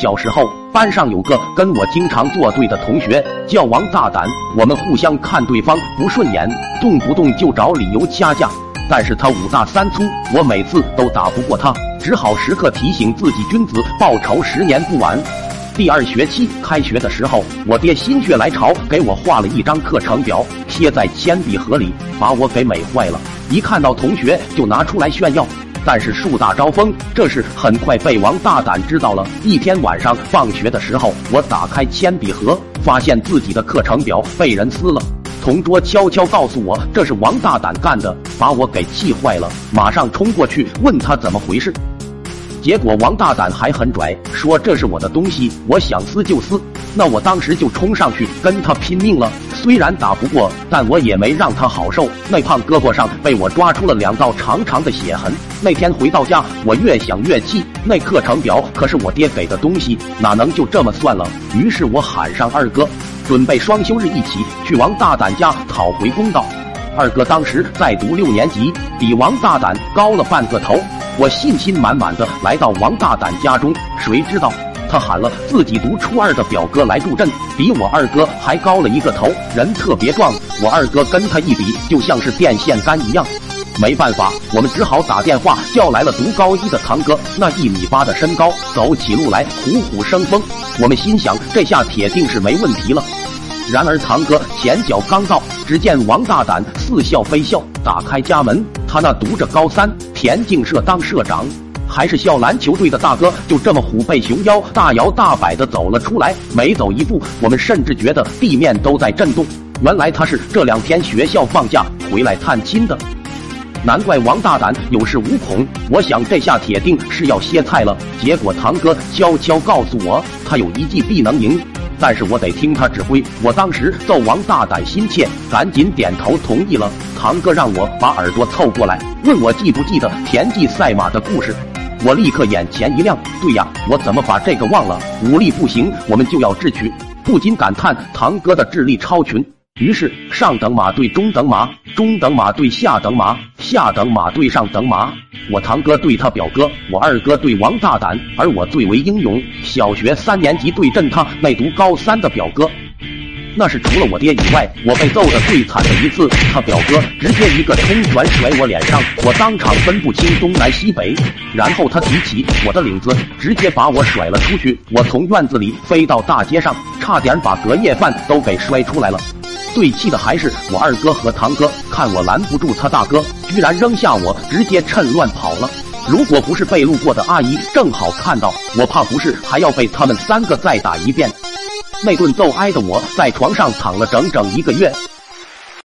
小时候，班上有个跟我经常作对的同学，叫王大胆。我们互相看对方不顺眼，动不动就找理由掐架。但是他五大三粗，我每次都打不过他，只好时刻提醒自己，君子报仇，十年不晚。第二学期开学的时候，我爹心血来潮给我画了一张课程表，贴在铅笔盒里，把我给美坏了。一看到同学就拿出来炫耀。但是树大招风，这事很快被王大胆知道了。一天晚上放学的时候，我打开铅笔盒，发现自己的课程表被人撕了。同桌悄悄告诉我，这是王大胆干的，把我给气坏了。马上冲过去问他怎么回事。结果王大胆还很拽，说这是我的东西，我想撕就撕。那我当时就冲上去跟他拼命了，虽然打不过，但我也没让他好受。那胖胳膊上被我抓出了两道长长的血痕。那天回到家，我越想越气，那课程表可是我爹给的东西，哪能就这么算了？于是我喊上二哥，准备双休日一起去王大胆家讨回公道。二哥当时在读六年级，比王大胆高了半个头。我信心满满的来到王大胆家中，谁知道他喊了自己读初二的表哥来助阵，比我二哥还高了一个头，人特别壮。我二哥跟他一比，就像是电线杆一样。没办法，我们只好打电话叫来了读高一的堂哥，那一米八的身高，走起路来虎虎生风。我们心想，这下铁定是没问题了。然而堂哥前脚刚到，只见王大胆似笑非笑，打开家门，他那读着高三，田径社当社长，还是校篮球队的大哥，就这么虎背熊腰、大摇大摆的走了出来。每走一步，我们甚至觉得地面都在震动。原来他是这两天学校放假回来探亲的。难怪王大胆有恃无恐，我想这下铁定是要歇菜了。结果堂哥悄悄告诉我，他有一计必能赢。但是我得听他指挥。我当时纣王大胆心切，赶紧点头同意了。堂哥让我把耳朵凑过来，问我记不记得田忌赛马的故事。我立刻眼前一亮，对呀，我怎么把这个忘了？武力不行，我们就要智取，不禁感叹堂哥的智力超群。于是上等马对中等马，中等马对下等马，下等马对上等马。我堂哥对他表哥，我二哥对王大胆，而我最为英勇。小学三年级对阵他那读高三的表哥，那是除了我爹以外，我被揍的最惨的一次。他表哥直接一个冲拳甩我脸上，我当场分不清东南西北。然后他提起我的领子，直接把我甩了出去。我从院子里飞到大街上，差点把隔夜饭都给摔出来了。最气的还是我二哥和堂哥，看我拦不住他大哥，居然扔下我，直接趁乱跑了。如果不是被路过的阿姨正好看到，我怕不是还要被他们三个再打一遍。那顿揍挨的我在床上躺了整整一个月，